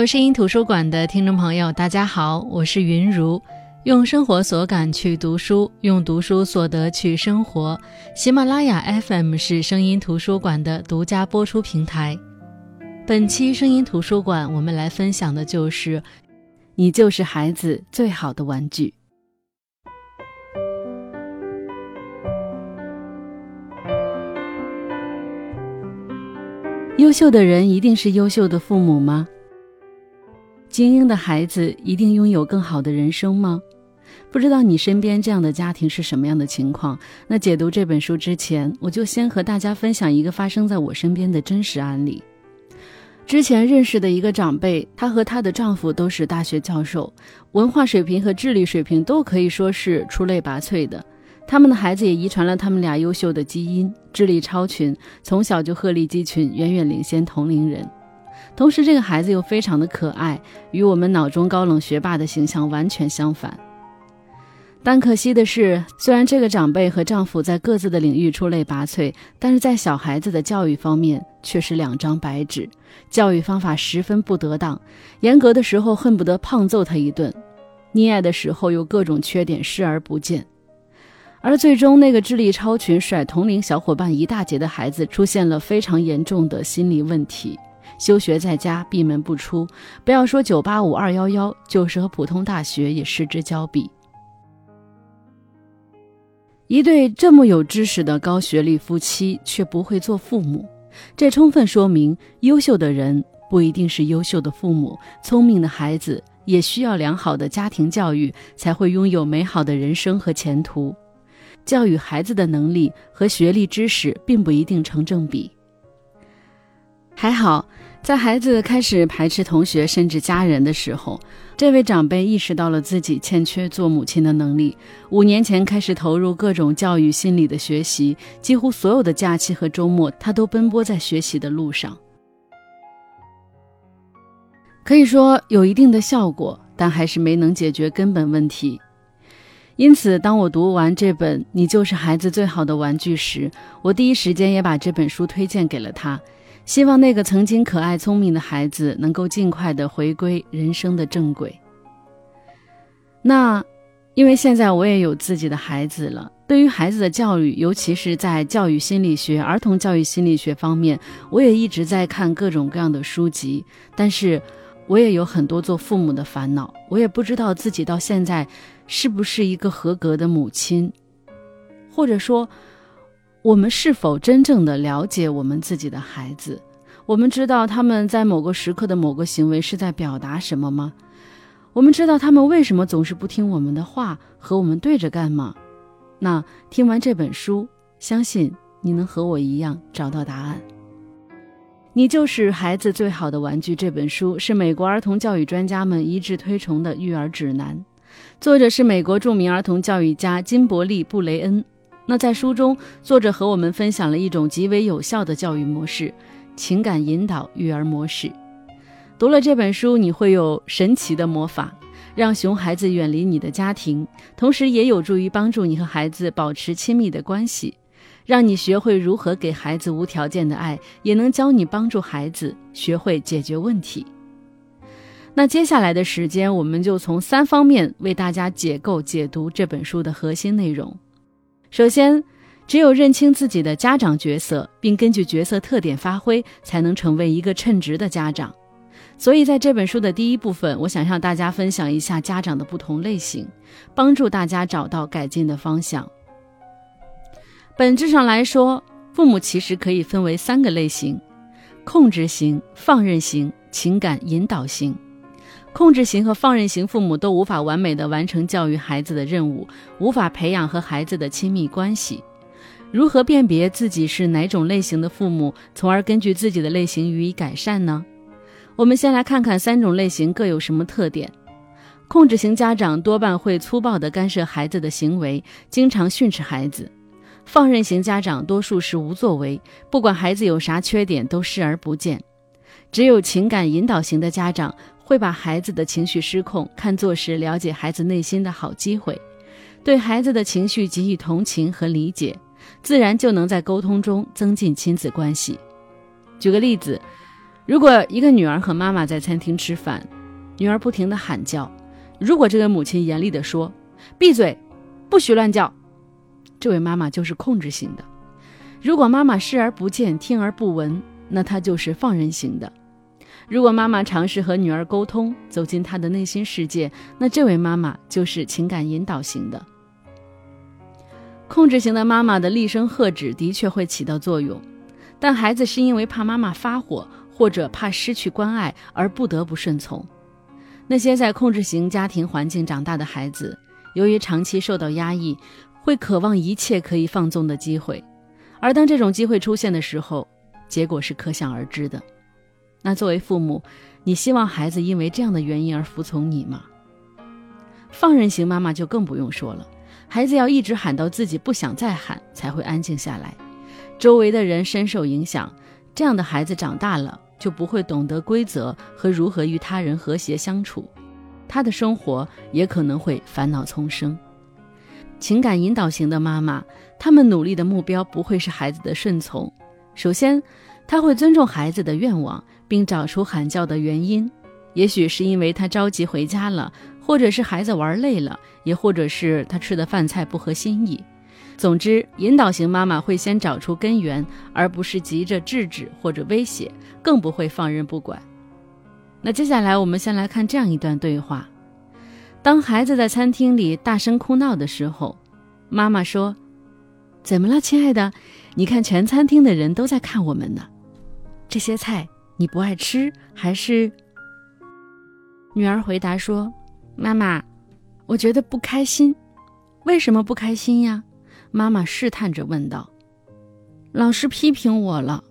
我是声音图书馆的听众朋友，大家好，我是云如，用生活所感去读书，用读书所得去生活。喜马拉雅 FM 是声音图书馆的独家播出平台。本期声音图书馆，我们来分享的就是“你就是孩子最好的玩具”。优秀的人一定是优秀的父母吗？精英的孩子一定拥有更好的人生吗？不知道你身边这样的家庭是什么样的情况？那解读这本书之前，我就先和大家分享一个发生在我身边的真实案例。之前认识的一个长辈，她和她的丈夫都是大学教授，文化水平和智力水平都可以说是出类拔萃的。他们的孩子也遗传了他们俩优秀的基因，智力超群，从小就鹤立鸡群，远远领先同龄人。同时，这个孩子又非常的可爱，与我们脑中高冷学霸的形象完全相反。但可惜的是，虽然这个长辈和丈夫在各自的领域出类拔萃，但是在小孩子的教育方面却是两张白纸，教育方法十分不得当，严格的时候恨不得胖揍他一顿，溺爱的时候又各种缺点视而不见。而最终，那个智力超群、甩同龄小伙伴一大截的孩子，出现了非常严重的心理问题，休学在家，闭门不出。不要说九八五、二幺幺，就是和普通大学也失之交臂。一对这么有知识的高学历夫妻，却不会做父母，这充分说明，优秀的人不一定是优秀的父母，聪明的孩子也需要良好的家庭教育，才会拥有美好的人生和前途。教育孩子的能力和学历知识并不一定成正比。还好，在孩子开始排斥同学甚至家人的时候，这位长辈意识到了自己欠缺做母亲的能力。五年前开始投入各种教育心理的学习，几乎所有的假期和周末，他都奔波在学习的路上。可以说有一定的效果，但还是没能解决根本问题。因此，当我读完这本《你就是孩子最好的玩具》时，我第一时间也把这本书推荐给了他，希望那个曾经可爱聪明的孩子能够尽快的回归人生的正轨。那，因为现在我也有自己的孩子了，对于孩子的教育，尤其是在教育心理学、儿童教育心理学方面，我也一直在看各种各样的书籍，但是。我也有很多做父母的烦恼，我也不知道自己到现在是不是一个合格的母亲，或者说，我们是否真正的了解我们自己的孩子？我们知道他们在某个时刻的某个行为是在表达什么吗？我们知道他们为什么总是不听我们的话，和我们对着干吗？那听完这本书，相信你能和我一样找到答案。你就是孩子最好的玩具。这本书是美国儿童教育专家们一致推崇的育儿指南，作者是美国著名儿童教育家金伯利·布雷恩。那在书中，作者和我们分享了一种极为有效的教育模式——情感引导育儿模式。读了这本书，你会有神奇的魔法，让熊孩子远离你的家庭，同时也有助于帮助你和孩子保持亲密的关系。让你学会如何给孩子无条件的爱，也能教你帮助孩子学会解决问题。那接下来的时间，我们就从三方面为大家解构、解读这本书的核心内容。首先，只有认清自己的家长角色，并根据角色特点发挥，才能成为一个称职的家长。所以，在这本书的第一部分，我想向大家分享一下家长的不同类型，帮助大家找到改进的方向。本质上来说，父母其实可以分为三个类型：控制型、放任型、情感引导型。控制型和放任型父母都无法完美的完成教育孩子的任务，无法培养和孩子的亲密关系。如何辨别自己是哪种类型的父母，从而根据自己的类型予以改善呢？我们先来看看三种类型各有什么特点。控制型家长多半会粗暴地干涉孩子的行为，经常训斥孩子。放任型家长多数是无作为，不管孩子有啥缺点都视而不见。只有情感引导型的家长会把孩子的情绪失控看作是了解孩子内心的好机会，对孩子的情绪给予同情和理解，自然就能在沟通中增进亲子关系。举个例子，如果一个女儿和妈妈在餐厅吃饭，女儿不停地喊叫，如果这个母亲严厉地说：“闭嘴，不许乱叫”，这位妈妈就是控制型的；如果妈妈视而不见、听而不闻，那她就是放任型的。如果妈妈尝试和女儿沟通，走进她的内心世界，那这位妈妈就是情感引导型的。控制型的妈妈的厉声喝止的确会起到作用，但孩子是因为怕妈妈发火或者怕失去关爱而不得不顺从。那些在控制型家庭环境长大的孩子，由于长期受到压抑，会渴望一切可以放纵的机会，而当这种机会出现的时候，结果是可想而知的。那作为父母，你希望孩子因为这样的原因而服从你吗？放任型妈妈就更不用说了，孩子要一直喊到自己不想再喊才会安静下来，周围的人深受影响，这样的孩子长大了就不会懂得规则和如何与他人和谐相处，他的生活也可能会烦恼丛生。情感引导型的妈妈，他们努力的目标不会是孩子的顺从，首先。他会尊重孩子的愿望，并找出喊叫的原因，也许是因为他着急回家了，或者是孩子玩累了，也或者是他吃的饭菜不合心意。总之，引导型妈妈会先找出根源，而不是急着制止或者威胁，更不会放任不管。那接下来，我们先来看这样一段对话：当孩子在餐厅里大声哭闹的时候，妈妈说：“怎么了，亲爱的？你看，全餐厅的人都在看我们呢。”这些菜你不爱吃还是？女儿回答说：“妈妈，我觉得不开心。为什么不开心呀？”妈妈试探着问道。“老师批评我了。”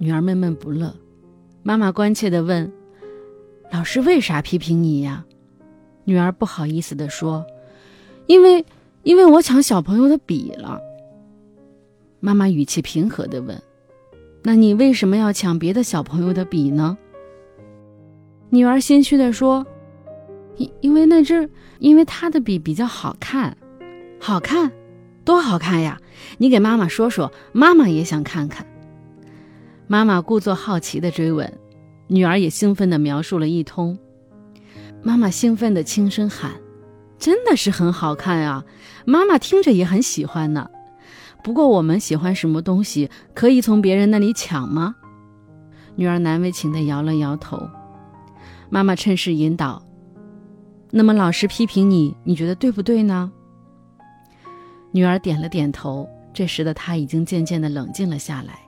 女儿闷闷不乐。妈妈关切地问：“老师为啥批评你呀？”女儿不好意思地说：“因为，因为我抢小朋友的笔了。”妈妈语气平和地问。那你为什么要抢别的小朋友的笔呢？女儿心虚地说：“因因为那只，因为他的笔比较好看，好看，多好看呀！你给妈妈说说，妈妈也想看看。”妈妈故作好奇地追问，女儿也兴奋地描述了一通。妈妈兴奋地轻声喊：“真的是很好看啊！妈妈听着也很喜欢呢。”不过，我们喜欢什么东西，可以从别人那里抢吗？女儿难为情地摇了摇头。妈妈趁势引导：“那么老师批评你，你觉得对不对呢？”女儿点了点头。这时的她已经渐渐地冷静了下来。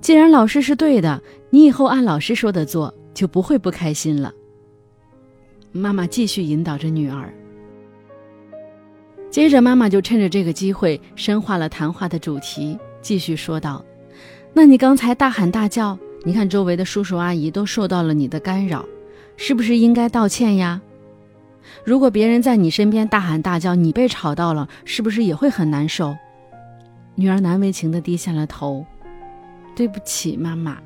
既然老师是对的，你以后按老师说的做，就不会不开心了。妈妈继续引导着女儿。接着，妈妈就趁着这个机会深化了谈话的主题，继续说道：“那你刚才大喊大叫，你看周围的叔叔阿姨都受到了你的干扰，是不是应该道歉呀？如果别人在你身边大喊大叫，你被吵到了，是不是也会很难受？”女儿难为情地低下了头：“对不起，妈妈。”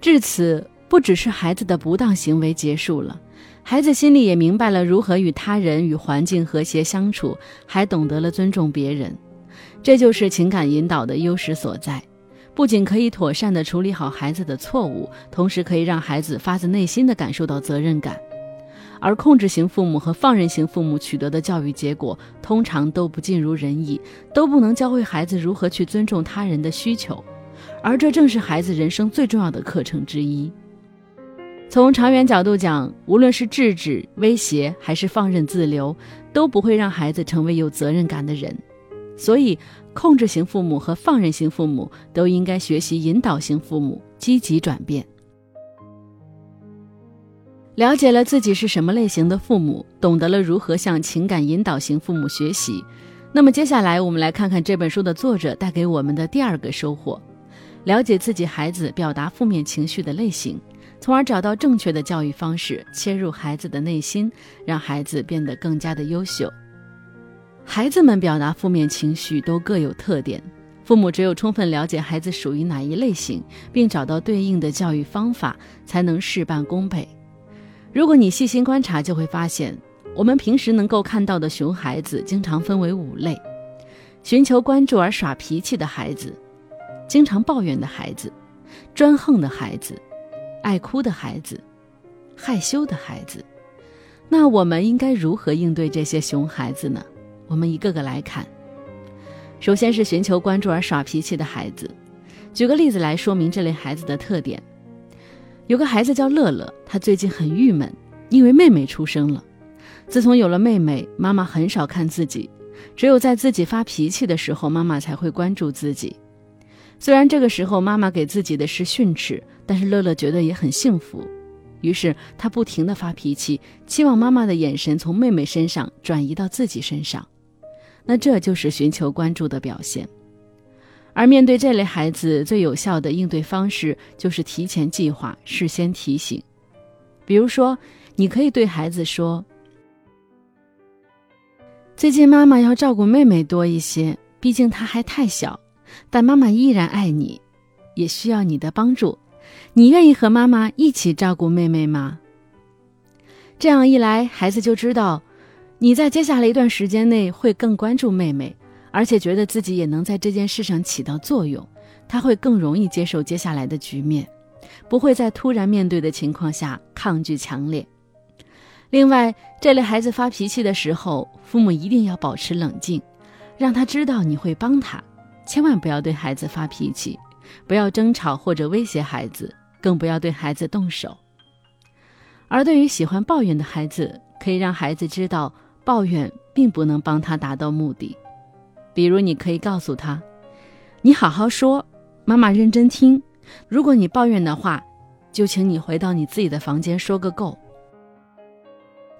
至此，不只是孩子的不当行为结束了。孩子心里也明白了如何与他人与环境和谐相处，还懂得了尊重别人，这就是情感引导的优势所在。不仅可以妥善地处理好孩子的错误，同时可以让孩子发自内心地感受到责任感。而控制型父母和放任型父母取得的教育结果，通常都不尽如人意，都不能教会孩子如何去尊重他人的需求，而这正是孩子人生最重要的课程之一。从长远角度讲，无论是制止、威胁，还是放任自流，都不会让孩子成为有责任感的人。所以，控制型父母和放任型父母都应该学习引导型父母，积极转变。了解了自己是什么类型的父母，懂得了如何向情感引导型父母学习。那么，接下来我们来看看这本书的作者带给我们的第二个收获：了解自己孩子表达负面情绪的类型。从而找到正确的教育方式，切入孩子的内心，让孩子变得更加的优秀。孩子们表达负面情绪都各有特点，父母只有充分了解孩子属于哪一类型，并找到对应的教育方法，才能事半功倍。如果你细心观察，就会发现，我们平时能够看到的熊孩子，经常分为五类：寻求关注而耍脾气的孩子，经常抱怨的孩子。专横的孩子、爱哭的孩子、害羞的孩子。那我们应该如何应对这些熊孩子呢？我们一个个来看。首先是寻求关注而耍脾气的孩子。举个例子来说明这类孩子的特点。有个孩子叫乐乐，他最近很郁闷，因为妹妹出生了。自从有了妹妹，妈妈很少看自己，只有在自己发脾气的时候，妈妈才会关注自己。虽然这个时候妈妈给自己的是训斥，但是乐乐觉得也很幸福，于是他不停的发脾气，期望妈妈的眼神从妹妹身上转移到自己身上。那这就是寻求关注的表现。而面对这类孩子，最有效的应对方式就是提前计划、事先提醒。比如说，你可以对孩子说：“最近妈妈要照顾妹妹多一些，毕竟她还太小。但妈妈依然爱你，也需要你的帮助。你愿意和妈妈一起照顾妹妹吗？”这样一来，孩子就知道你在接下来一段时间内会更关注妹妹。而且觉得自己也能在这件事上起到作用，他会更容易接受接下来的局面，不会在突然面对的情况下抗拒强烈。另外，这类孩子发脾气的时候，父母一定要保持冷静，让他知道你会帮他，千万不要对孩子发脾气，不要争吵或者威胁孩子，更不要对孩子动手。而对于喜欢抱怨的孩子，可以让孩子知道，抱怨并不能帮他达到目的。比如，你可以告诉他：“你好好说，妈妈认真听。如果你抱怨的话，就请你回到你自己的房间说个够。”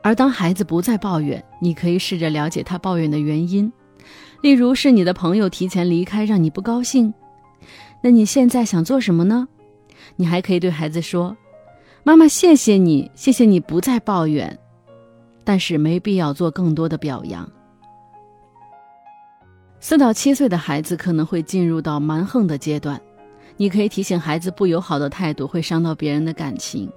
而当孩子不再抱怨，你可以试着了解他抱怨的原因，例如是你的朋友提前离开让你不高兴。那你现在想做什么呢？你还可以对孩子说：“妈妈，谢谢你，谢谢你不再抱怨。”但是没必要做更多的表扬。四到七岁的孩子可能会进入到蛮横的阶段，你可以提醒孩子不友好的态度会伤到别人的感情，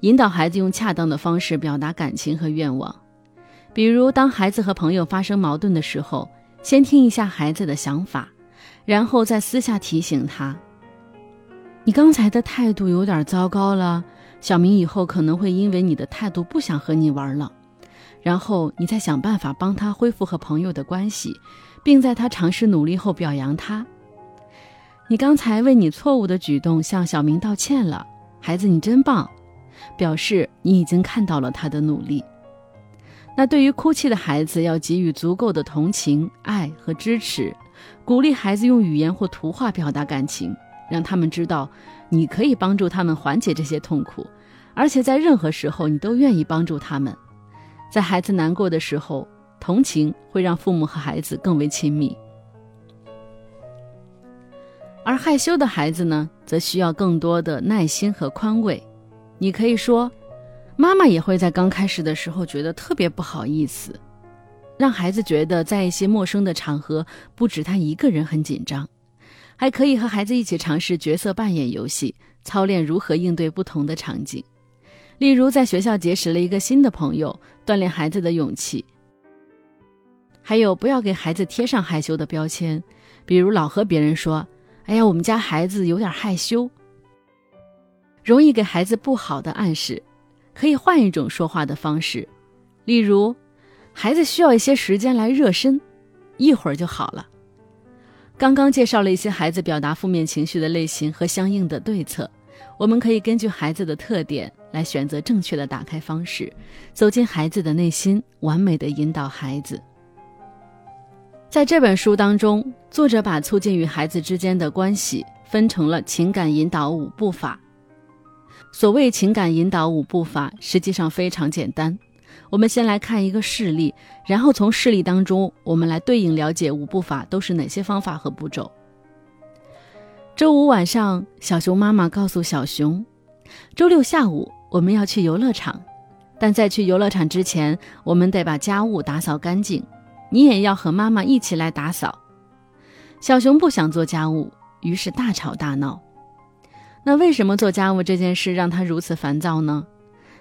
引导孩子用恰当的方式表达感情和愿望。比如，当孩子和朋友发生矛盾的时候，先听一下孩子的想法，然后再私下提醒他：“你刚才的态度有点糟糕了，小明以后可能会因为你的态度不想和你玩了。”然后你再想办法帮他恢复和朋友的关系。并在他尝试努力后表扬他。你刚才为你错误的举动向小明道歉了，孩子，你真棒，表示你已经看到了他的努力。那对于哭泣的孩子，要给予足够的同情、爱和支持，鼓励孩子用语言或图画表达感情，让他们知道你可以帮助他们缓解这些痛苦，而且在任何时候你都愿意帮助他们。在孩子难过的时候。同情会让父母和孩子更为亲密，而害羞的孩子呢，则需要更多的耐心和宽慰。你可以说，妈妈也会在刚开始的时候觉得特别不好意思，让孩子觉得在一些陌生的场合，不止他一个人很紧张。还可以和孩子一起尝试角色扮演游戏，操练如何应对不同的场景。例如，在学校结识了一个新的朋友，锻炼孩子的勇气。还有，不要给孩子贴上害羞的标签，比如老和别人说：“哎呀，我们家孩子有点害羞。”容易给孩子不好的暗示。可以换一种说话的方式，例如：“孩子需要一些时间来热身，一会儿就好了。”刚刚介绍了一些孩子表达负面情绪的类型和相应的对策，我们可以根据孩子的特点来选择正确的打开方式，走进孩子的内心，完美的引导孩子。在这本书当中，作者把促进与孩子之间的关系分成了情感引导五步法。所谓情感引导五步法，实际上非常简单。我们先来看一个事例，然后从事例当中，我们来对应了解五步法都是哪些方法和步骤。周五晚上，小熊妈妈告诉小熊，周六下午我们要去游乐场，但在去游乐场之前，我们得把家务打扫干净。你也要和妈妈一起来打扫。小熊不想做家务，于是大吵大闹。那为什么做家务这件事让他如此烦躁呢？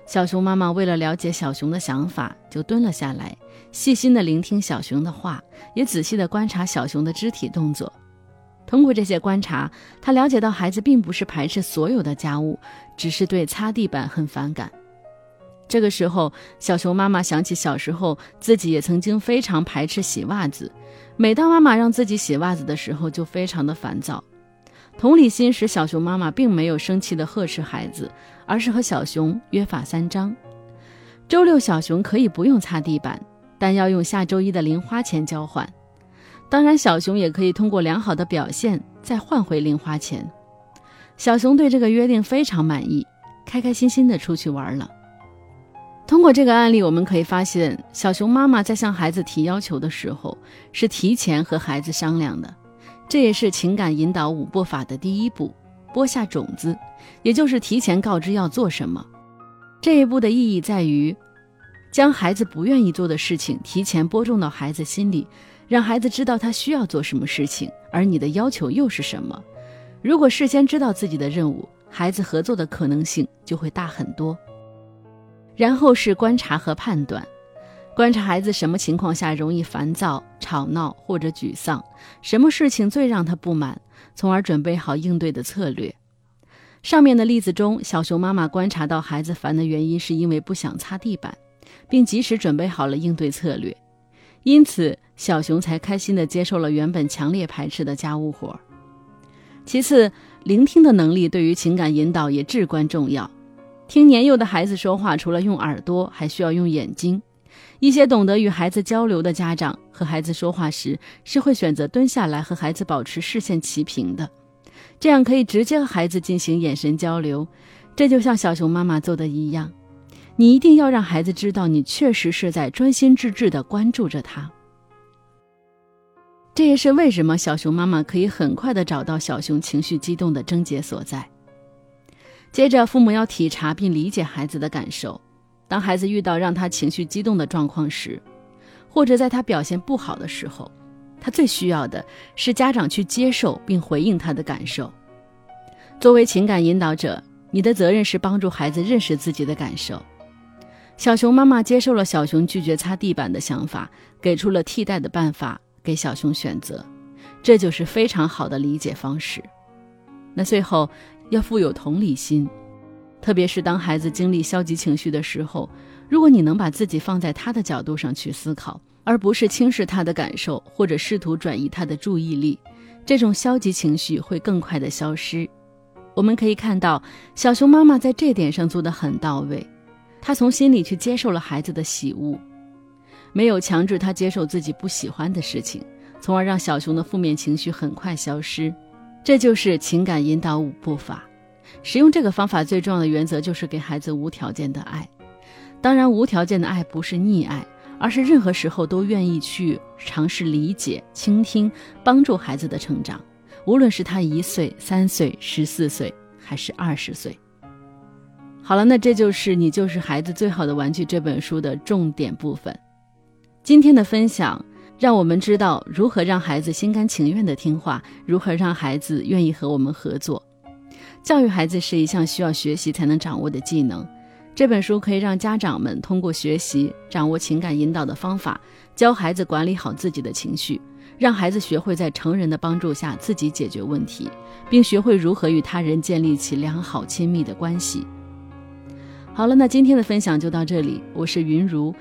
小熊妈妈为了了解小熊的想法，就蹲了下来，细心的聆听小熊的话，也仔细的观察小熊的肢体动作。通过这些观察，他了解到孩子并不是排斥所有的家务，只是对擦地板很反感。这个时候，小熊妈妈想起小时候自己也曾经非常排斥洗袜子，每当妈妈让自己洗袜子的时候，就非常的烦躁。同理心使小熊妈妈并没有生气的呵斥孩子，而是和小熊约法三章：周六小熊可以不用擦地板，但要用下周一的零花钱交换。当然，小熊也可以通过良好的表现再换回零花钱。小熊对这个约定非常满意，开开心心的出去玩了。通过这个案例，我们可以发现，小熊妈妈在向孩子提要求的时候，是提前和孩子商量的。这也是情感引导五步法的第一步，播下种子，也就是提前告知要做什么。这一步的意义在于，将孩子不愿意做的事情提前播种到孩子心里。让孩子知道他需要做什么事情，而你的要求又是什么。如果事先知道自己的任务，孩子合作的可能性就会大很多。然后是观察和判断，观察孩子什么情况下容易烦躁、吵闹或者沮丧，什么事情最让他不满，从而准备好应对的策略。上面的例子中，小熊妈妈观察到孩子烦的原因是因为不想擦地板，并及时准备好了应对策略。因此，小熊才开心地接受了原本强烈排斥的家务活。其次，聆听的能力对于情感引导也至关重要。听年幼的孩子说话，除了用耳朵，还需要用眼睛。一些懂得与孩子交流的家长，和孩子说话时是会选择蹲下来和孩子保持视线齐平的，这样可以直接和孩子进行眼神交流。这就像小熊妈妈做的一样。你一定要让孩子知道，你确实是在专心致志地关注着他。这也是为什么小熊妈妈可以很快地找到小熊情绪激动的症结所在。接着，父母要体察并理解孩子的感受。当孩子遇到让他情绪激动的状况时，或者在他表现不好的时候，他最需要的是家长去接受并回应他的感受。作为情感引导者，你的责任是帮助孩子认识自己的感受。小熊妈妈接受了小熊拒绝擦地板的想法，给出了替代的办法给小熊选择，这就是非常好的理解方式。那最后要富有同理心，特别是当孩子经历消极情绪的时候，如果你能把自己放在他的角度上去思考，而不是轻视他的感受或者试图转移他的注意力，这种消极情绪会更快的消失。我们可以看到，小熊妈妈在这点上做得很到位。她从心里去接受了孩子的喜恶，没有强制他接受自己不喜欢的事情，从而让小熊的负面情绪很快消失。这就是情感引导五步法。使用这个方法最重要的原则就是给孩子无条件的爱。当然，无条件的爱不是溺爱，而是任何时候都愿意去尝试理解、倾听、帮助孩子的成长，无论是他一岁、三岁、十四岁，还是二十岁。好了，那这就是《你就是孩子最好的玩具》这本书的重点部分。今天的分享让我们知道如何让孩子心甘情愿的听话，如何让孩子愿意和我们合作。教育孩子是一项需要学习才能掌握的技能。这本书可以让家长们通过学习掌握情感引导的方法，教孩子管理好自己的情绪，让孩子学会在成人的帮助下自己解决问题，并学会如何与他人建立起良好亲密的关系。好了，那今天的分享就到这里。我是云如。